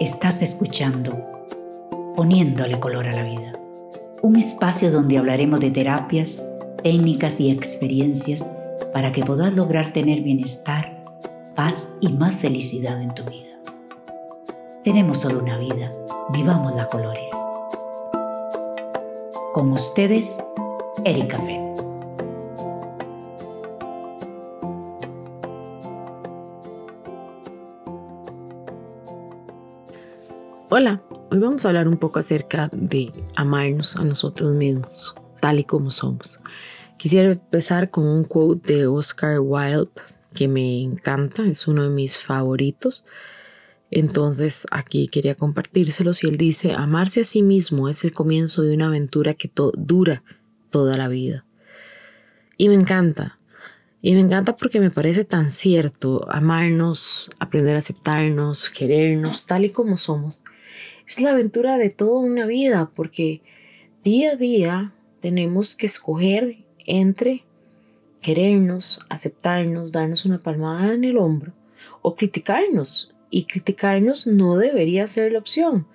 Estás escuchando Poniéndole color a la vida, un espacio donde hablaremos de terapias, técnicas y experiencias para que puedas lograr tener bienestar, paz y más felicidad en tu vida. Tenemos solo una vida, vivamos la colores. Con ustedes, Erika Fett. Hola, hoy vamos a hablar un poco acerca de amarnos a nosotros mismos, tal y como somos. Quisiera empezar con un quote de Oscar Wilde que me encanta, es uno de mis favoritos. Entonces aquí quería compartírselos y él dice, amarse a sí mismo es el comienzo de una aventura que dura toda la vida. Y me encanta, y me encanta porque me parece tan cierto amarnos, aprender a aceptarnos, querernos tal y como somos es la aventura de toda una vida, porque día a día tenemos que escoger entre querernos, aceptarnos, darnos una palmada en el hombro o criticarnos. Y criticarnos no debería ser la opción.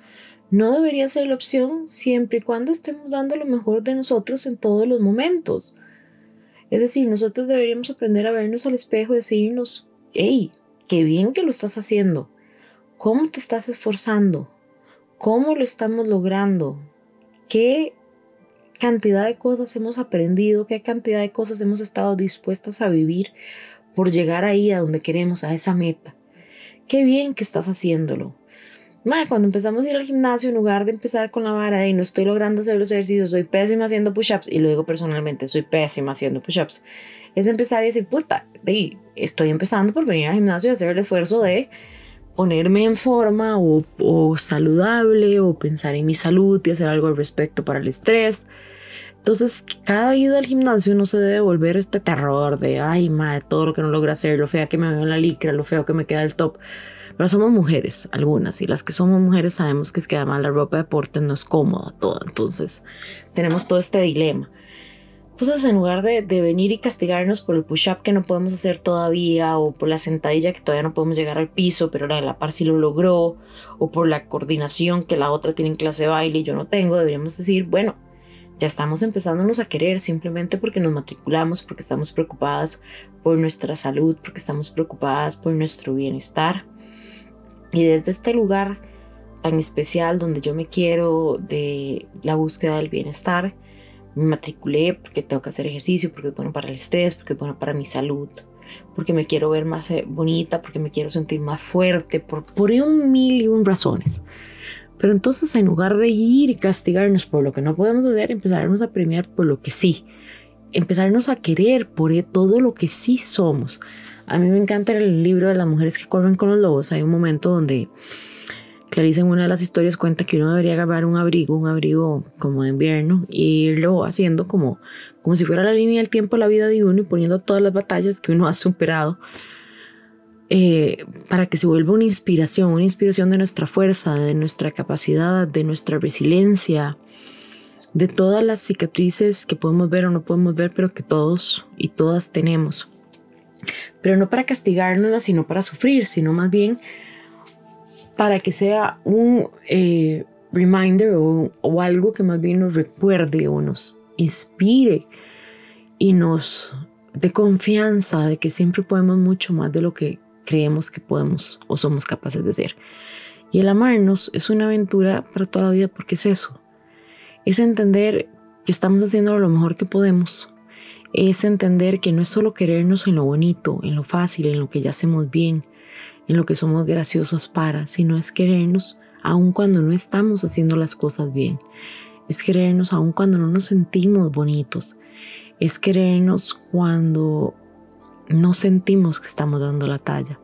No debería ser la opción siempre y cuando estemos dando lo mejor de nosotros en todos los momentos. Es decir, nosotros deberíamos aprender a vernos al espejo y decirnos, hey, qué bien que lo estás haciendo. ¿Cómo te estás esforzando? ¿Cómo lo estamos logrando? ¿Qué cantidad de cosas hemos aprendido? ¿Qué cantidad de cosas hemos estado dispuestas a vivir por llegar ahí a donde queremos, a esa meta? Qué bien que estás haciéndolo. cuando empezamos a ir al gimnasio, en lugar de empezar con la vara y no estoy logrando hacer los ejercicios, soy pésima haciendo push-ups, y lo digo personalmente, soy pésima haciendo push-ups, es empezar y decir, puta, estoy empezando por venir al gimnasio y hacer el esfuerzo de ponerme en forma o, saludable o pensar en mi salud y hacer algo al respecto para el estrés. Entonces, cada ida al gimnasio no se debe volver este terror de, ay, madre, todo lo que no logra hacer, lo fea que me veo en la licra, lo feo que me queda el top. Pero somos mujeres, algunas, y las que somos mujeres sabemos que es que además la ropa de deporte no es cómoda toda. Entonces, tenemos todo este dilema. Entonces, en lugar de, venir y castigarnos por el push-up que no podemos hacer todavía, o por la sentadilla que todavía no podemos llegar al piso, pero la de la par sí lo logró, o por la coordinación que la otra tiene en clase de baile y yo no tengo, deberíamos decir, bueno, ya estamos empezándonos a querer simplemente porque nos matriculamos, porque estamos preocupadas por nuestra salud, porque estamos preocupadas por nuestro bienestar. Y desde este lugar tan especial donde yo me quiero de la búsqueda del bienestar, me matriculé porque tengo que hacer ejercicio, porque es bueno para el estrés, porque es bueno para mi salud, porque me quiero ver más eh, bonita, porque me quiero sentir más fuerte, por, por un mil y un razones. Pero entonces en lugar de ir y castigarnos por lo que no podemos hacer, empezarnos a premiar por lo que sí. Empezarnos a querer por e, todo lo que sí somos. A mí me encanta el libro de las mujeres que corren con los lobos. Hay un momento donde Clarice en una de las historias cuenta que uno debería agarrar un abrigo, un abrigo como de invierno, e irlo haciendo como, como si fuera la línea del tiempo la vida de uno y poniendo todas las batallas que uno ha superado eh, para que se vuelva una inspiración, una inspiración de nuestra fuerza, de nuestra capacidad, de nuestra resiliencia, de todas las cicatrices que podemos ver o no podemos ver, pero que todos y todas tenemos. Pero no para castigarnos, sino para sufrir, sino más bien para que sea un eh, reminder o, algo que más bien nos recuerde o nos inspire y nos dé confianza de que siempre podemos mucho más de lo que creemos que podemos o somos capaces de ser. Y el amarnos es una aventura para toda la vida porque es eso. Es entender que estamos haciendo lo mejor que podemos. Es entender que no es solo querernos en lo bonito, en lo fácil, en lo que ya hacemos bien, en lo que somos graciosos para, sino es querernos aun cuando no estamos haciendo las cosas bien. Es querernos aun cuando no nos sentimos bonitos. Es querernos cuando no sentimos que estamos dando la talla.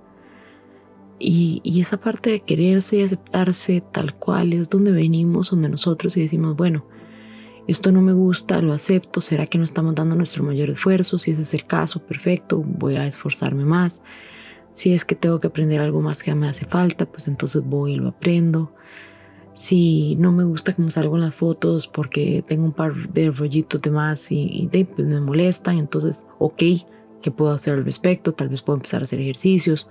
Y, y, esa parte de quererse y aceptarse tal cual es donde venimos, donde nosotros y decimos, bueno, esto no me gusta, lo acepto, ¿será que no estamos dando nuestro mayor esfuerzo? Si ese es el caso, perfecto, voy a esforzarme más. Si es que tengo que aprender algo más que me hace falta, pues entonces voy y lo aprendo. Si no me gusta cómo salgo en las fotos porque tengo un par de rollitos de más y, pues me molestan, entonces, ok, ¿qué puedo hacer al respecto? Tal vez puedo empezar a hacer ejercicios,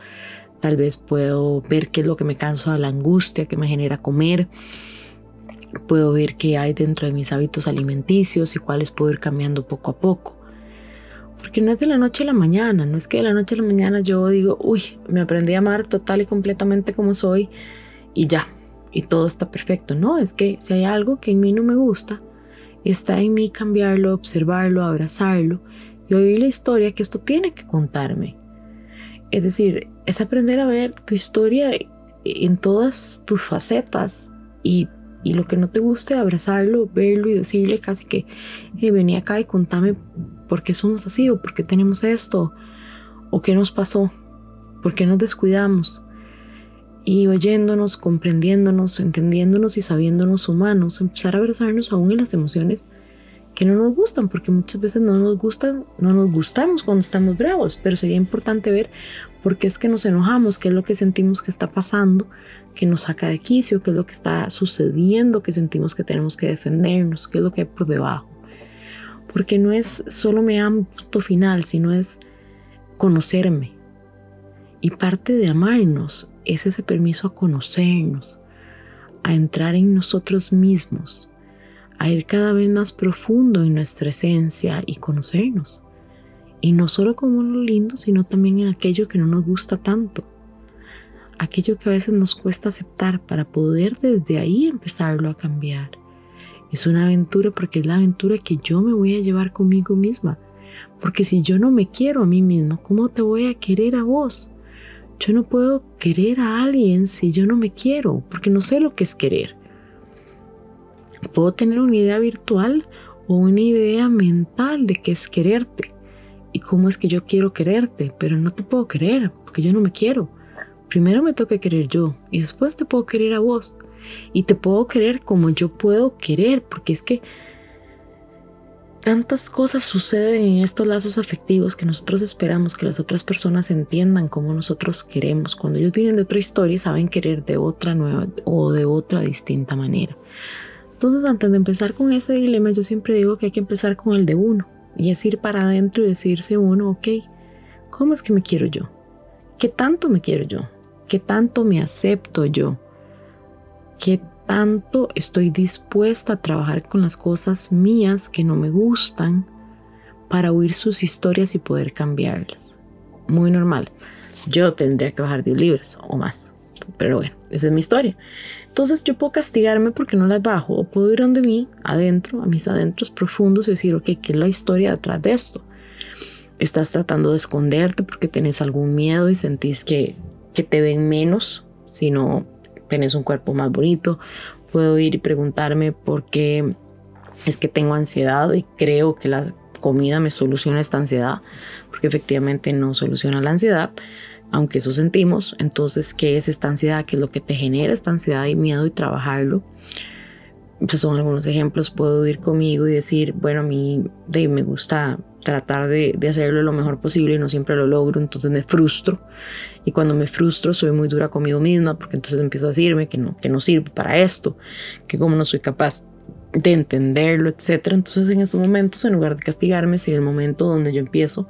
Tal vez puedo ver qué es lo que me cansa, la angustia que me genera comer. Puedo ver qué hay dentro de mis hábitos alimenticios y cuáles puedo ir cambiando poco a poco. Porque no es de la noche a la mañana, no es que de la noche a la mañana yo digo, uy, me aprendí a amar total y completamente como soy y ya, y todo está perfecto. No, es que si hay algo que en mí no me gusta, está en mí cambiarlo, observarlo, abrazarlo y oír la historia que esto tiene que contarme. Es decir, es aprender a ver tu historia en todas tus facetas y, lo que no te guste, abrazarlo, verlo y decirle casi que hey, vení acá y contame por qué somos así o por qué tenemos esto o qué nos pasó, por qué nos descuidamos. Y oyéndonos, comprendiéndonos, entendiéndonos y sabiéndonos humanos, empezar a abrazarnos aún en las emociones que no nos gustan, porque muchas veces no nos gustan, no nos gustamos cuando estamos bravos, pero sería importante ver por qué es que nos enojamos, qué es lo que sentimos que está pasando, que nos saca de quicio, qué es lo que está sucediendo, que sentimos que tenemos que defendernos, qué es lo que hay por debajo. Porque no es solo me amo final, sino es conocerme. Y parte de amarnos es ese permiso a conocernos, a entrar en nosotros mismos a ir cada vez más profundo en nuestra esencia y conocernos. Y no solo como lo lindo, sino también en aquello que no nos gusta tanto. Aquello que a veces nos cuesta aceptar para poder desde ahí empezarlo a cambiar. Es una aventura porque es la aventura que yo me voy a llevar conmigo misma. Porque si yo no me quiero a mí misma, ¿cómo te voy a querer a vos? Yo no puedo querer a alguien si yo no me quiero, porque no sé lo que es querer. Puedo tener una idea virtual o una idea mental de qué es quererte y cómo es que yo quiero quererte, pero no te puedo querer porque yo no me quiero. Primero me toca querer yo y después te puedo querer a vos. Y te puedo querer como yo puedo querer, porque es que tantas cosas suceden en estos lazos afectivos que nosotros esperamos que las otras personas entiendan como nosotros queremos. Cuando ellos vienen de otra historia saben querer de otra nueva o de otra distinta manera. Entonces, antes de empezar con ese dilema, yo siempre digo que hay que empezar con el de uno y es ir para adentro y decirse uno, ok, ¿cómo es que me quiero yo? ¿Qué tanto me quiero yo? ¿Qué tanto me acepto yo? ¿Qué tanto estoy dispuesta a trabajar con las cosas mías que no me gustan para oír sus historias y poder cambiarlas? Muy normal. Yo tendría que bajar 10 libras o más. Pero bueno, esa es mi historia. Entonces yo puedo castigarme porque no las bajo o puedo ir donde mí, adentro, a mis adentros profundos y decir, ok, ¿qué es la historia detrás de esto? Estás tratando de esconderte porque tenés algún miedo y sentís que, que te ven menos si no tenés un cuerpo más bonito. Puedo ir y preguntarme por qué es que tengo ansiedad y creo que la comida me soluciona esta ansiedad, porque efectivamente no soluciona la ansiedad aunque eso sentimos, entonces, ¿qué es esta ansiedad? ¿Qué es lo que te genera esta ansiedad y miedo y trabajarlo? Pues son algunos ejemplos, puedo ir conmigo y decir, bueno, a mí me gusta tratar de, de, hacerlo lo mejor posible y no siempre lo logro, entonces me frustro. Y cuando me frustro soy muy dura conmigo misma porque entonces empiezo a decirme que no, que no sirve para esto, que como no soy capaz de entenderlo, etc. Entonces en esos momentos, en lugar de castigarme, sería el momento donde yo empiezo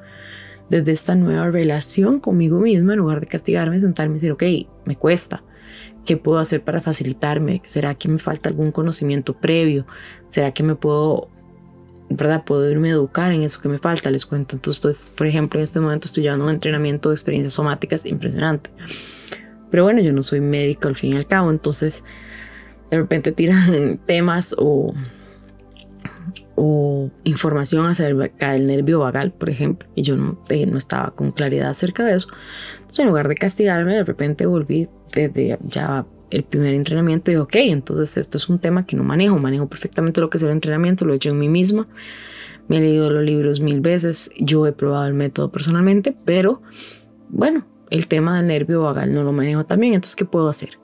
desde esta nueva relación conmigo misma, en lugar de castigarme, sentarme y decir, ok, me cuesta. ¿Qué puedo hacer para facilitarme? ¿Será que me falta algún conocimiento previo? ¿Será que me puedo, verdad, puedo irme a educar en eso que me falta? Les cuento. Entonces, por ejemplo, en este momento estoy llevando un entrenamiento de experiencias somáticas impresionante. Pero bueno, yo no soy médico al fin y al cabo, entonces de repente tiran temas o o información acerca del nervio vagal, por ejemplo, y yo no, eh, no estaba con claridad acerca de eso. Entonces, en lugar de castigarme, de repente volví desde ya el primer entrenamiento y ok, entonces esto es un tema que no manejo, manejo perfectamente lo que es el entrenamiento, lo he hecho en mí misma, me he leído los libros mil veces, yo he probado el método personalmente, pero bueno, el tema del nervio vagal no lo manejo también, entonces, ¿qué puedo hacer?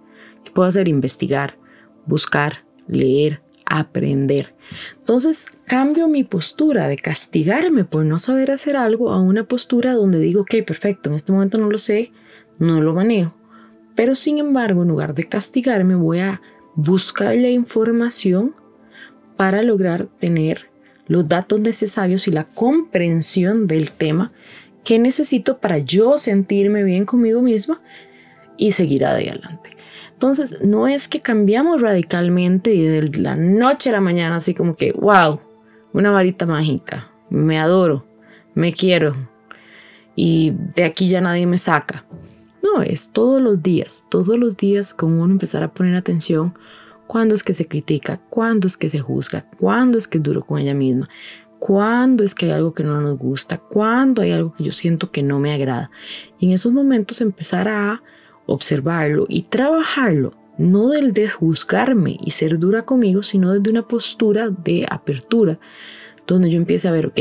¿Qué puedo hacer? Investigar, buscar, leer, aprender. Entonces cambio mi postura de castigarme por no saber hacer algo a una postura donde digo, ok, perfecto, en este momento no lo sé, no lo manejo. Pero sin embargo, en lugar de castigarme, voy a buscar la información para lograr tener los datos necesarios y la comprensión del tema que necesito para yo sentirme bien conmigo misma y seguir adelante. Entonces, no es que cambiamos radicalmente y de la noche a la mañana, así como que, wow, una varita mágica, me adoro, me quiero y de aquí ya nadie me saca. No, es todos los días, todos los días con uno empezar a poner atención. Cuándo es que se critica, cuándo es que se juzga, cuándo es que es duro con ella misma, cuándo es que hay algo que no nos gusta, cuándo hay algo que yo siento que no me agrada. Y en esos momentos empezar a observarlo y trabajarlo, no del de juzgarme y ser dura conmigo, sino desde una postura de apertura, donde yo empiece a ver, ok,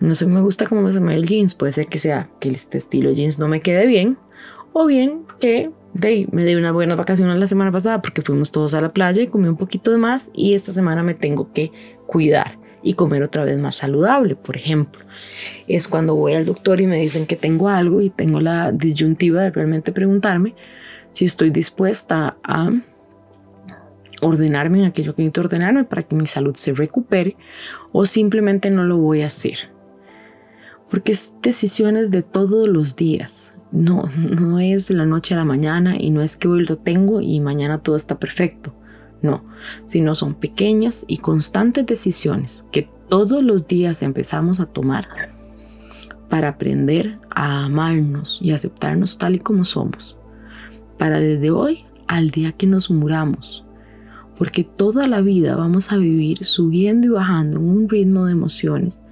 no sé, me gusta cómo se me ve el jeans, puede ser que sea que este estilo jeans no me quede bien, o bien que me di una buena vacación la semana pasada porque fuimos todos a la playa y comí un poquito de más y esta semana me tengo que cuidar y comer otra vez más saludable, por ejemplo. Es cuando voy al doctor y me dicen que tengo algo y tengo la disyuntiva de realmente preguntarme si estoy dispuesta a ordenarme en aquello que necesito ordenarme para que mi salud se recupere o simplemente no lo voy a hacer. Porque es decisiones de todos los días. No, no es de la noche a la mañana y no es que hoy lo tengo y mañana todo está perfecto. No, sino son pequeñas y constantes decisiones que todos los días empezamos a tomar para aprender a amarnos y aceptarnos tal y como somos. Para desde hoy al día que nos muramos. Porque toda la vida vamos a vivir subiendo y bajando en un ritmo de emociones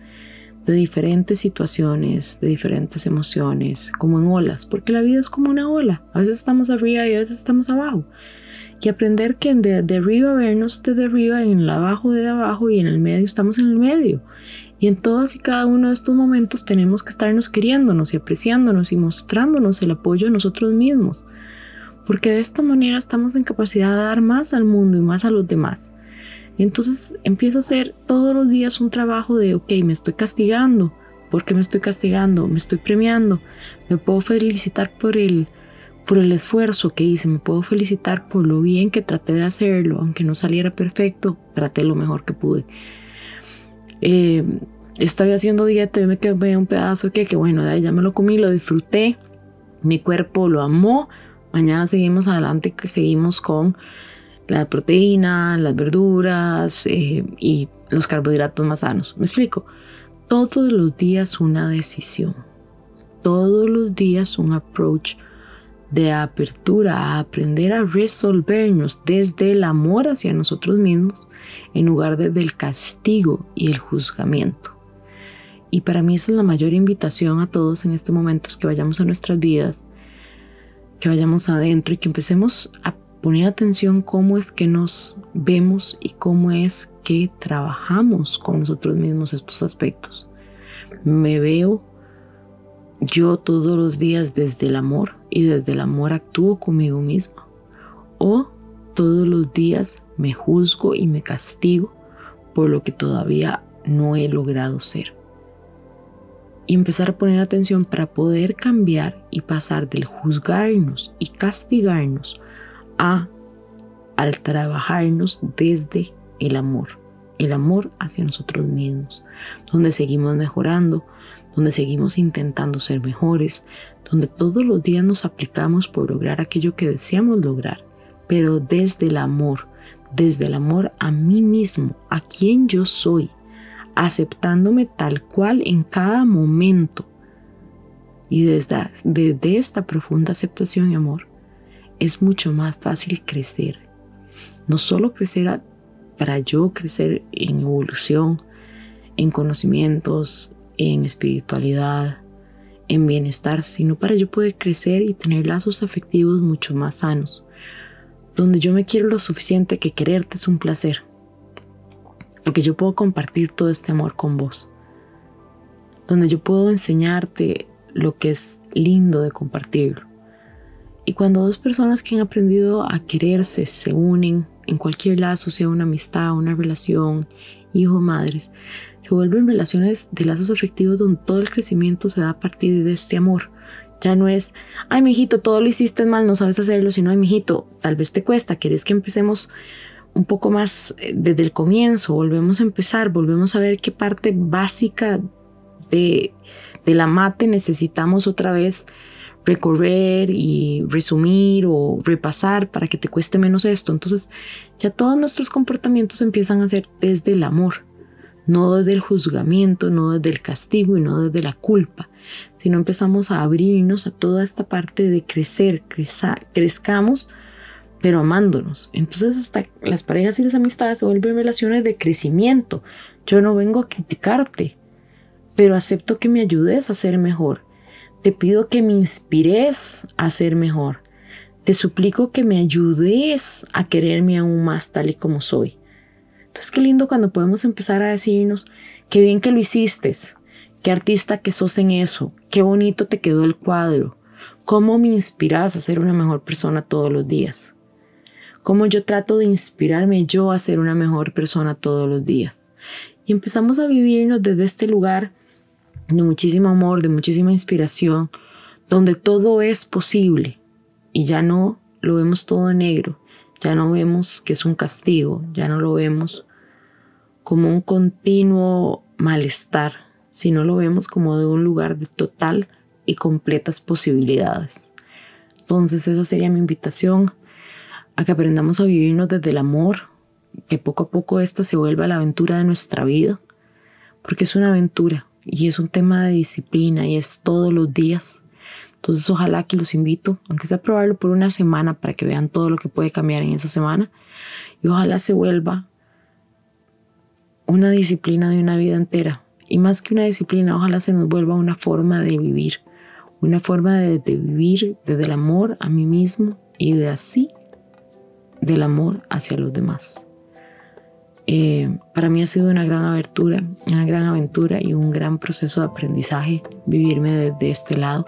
de diferentes situaciones, de diferentes emociones, como en olas, porque la vida es como una ola. A veces estamos arriba y a veces estamos abajo. Y aprender que de, de arriba vernos desde arriba, en el abajo de abajo y en el medio estamos en el medio. Y en todas y cada uno de estos momentos tenemos que estarnos queriéndonos y apreciándonos y mostrándonos el apoyo a nosotros mismos. Porque de esta manera estamos en capacidad de dar más al mundo y más a los demás. Entonces empieza a hacer todos los días un trabajo de, ok, me estoy castigando. ¿Por qué me estoy castigando? Me estoy premiando. Me puedo felicitar por el, por el esfuerzo que hice. Me puedo felicitar por lo bien que traté de hacerlo. Aunque no saliera perfecto, traté lo mejor que pude. Eh, estoy haciendo dieta y me quedé un pedazo que, que bueno, ya me lo comí, lo disfruté. Mi cuerpo lo amó. Mañana seguimos adelante, que seguimos con la proteína, las verduras eh, y los carbohidratos más sanos. Me explico. Todos los días una decisión. Todos los días un approach de apertura a aprender a resolvernos desde el amor hacia nosotros mismos en lugar de del castigo y el juzgamiento. Y para mí esa es la mayor invitación a todos en este momento, es que vayamos a nuestras vidas, que vayamos adentro y que empecemos a poner atención cómo es que nos vemos y cómo es que trabajamos con nosotros mismos estos aspectos. Me veo yo todos los días desde el amor y desde el amor actúo conmigo misma. O todos los días me juzgo y me castigo por lo que todavía no he logrado ser. Y empezar a poner atención para poder cambiar y pasar del juzgarnos y castigarnos a al trabajarnos desde el amor, el amor hacia nosotros mismos, donde seguimos mejorando, donde seguimos intentando ser mejores, donde todos los días nos aplicamos por lograr aquello que deseamos lograr, pero desde el amor, desde el amor a mí mismo, a quien yo soy, aceptándome tal cual en cada momento. Y desde, desde esta profunda aceptación y amor, es mucho más fácil crecer. No solo crecer para yo crecer en evolución, en conocimientos, en espiritualidad, en bienestar, sino para yo poder crecer y tener lazos afectivos mucho más sanos, donde yo me quiero lo suficiente que quererte es un placer, porque yo puedo compartir todo este amor con vos, donde yo puedo enseñarte lo que es lindo de compartirlo, y cuando dos personas que han aprendido a quererse se unen en cualquier lazo, sea una amistad, una relación, hijo, madres, se vuelven relaciones de lazos afectivos donde todo el crecimiento se da a partir de este amor. Ya no es, ay, mijito, todo lo hiciste mal, no sabes hacerlo, sino, ay, mijito, tal vez te cuesta, quieres que empecemos un poco más eh, desde el comienzo, volvemos a empezar, volvemos a ver qué parte básica de, de la mate necesitamos otra vez recorrer y resumir o repasar para que te cueste menos esto. Entonces ya todos nuestros comportamientos empiezan a ser desde el amor, no desde el juzgamiento, no desde el castigo y no desde la culpa, sino empezamos a abrirnos a toda esta parte de crecer, crezcamos, pero amándonos. Entonces hasta las parejas y las amistades se vuelven relaciones de crecimiento. Yo no vengo a criticarte, pero acepto que me ayudes a ser mejor. Te pido que me inspires a ser mejor. Te suplico que me ayudes a quererme aún más tal y como soy. Entonces qué lindo cuando podemos empezar a decirnos, qué bien que lo hiciste, qué artista que sos en eso, qué bonito te quedó el cuadro, cómo me inspiras a ser una mejor persona todos los días, cómo yo trato de inspirarme yo a ser una mejor persona todos los días. Y empezamos a vivirnos desde este lugar de muchísimo amor, de muchísima inspiración, donde todo es posible y ya no lo vemos todo negro, ya no vemos que es un castigo, ya no lo vemos como un continuo malestar, sino lo vemos como de un lugar de total y completas posibilidades. Entonces esa sería mi invitación a que aprendamos a vivirnos desde el amor, que poco a poco esta se vuelva la aventura de nuestra vida, porque es una aventura, y es un tema de disciplina y es todos los días. Entonces ojalá que los invito, aunque sea probarlo por una semana para que vean todo lo que puede cambiar en esa semana y ojalá se vuelva una disciplina de una vida entera. Y más que una disciplina, ojalá se nos vuelva una forma de vivir, una forma de, de vivir desde el amor a mí mismo y de así del amor hacia los demás. Eh, para mí ha sido una gran aventura, una gran aventura y un gran proceso de aprendizaje vivirme desde este lado.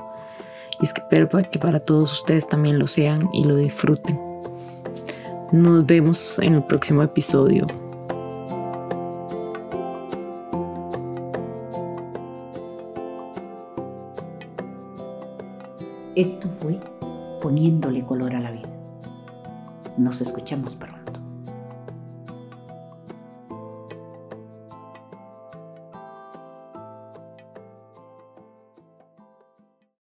Y espero que para todos ustedes también lo sean y lo disfruten. Nos vemos en el próximo episodio. Esto fue poniéndole color a la vida. Nos escuchamos pronto.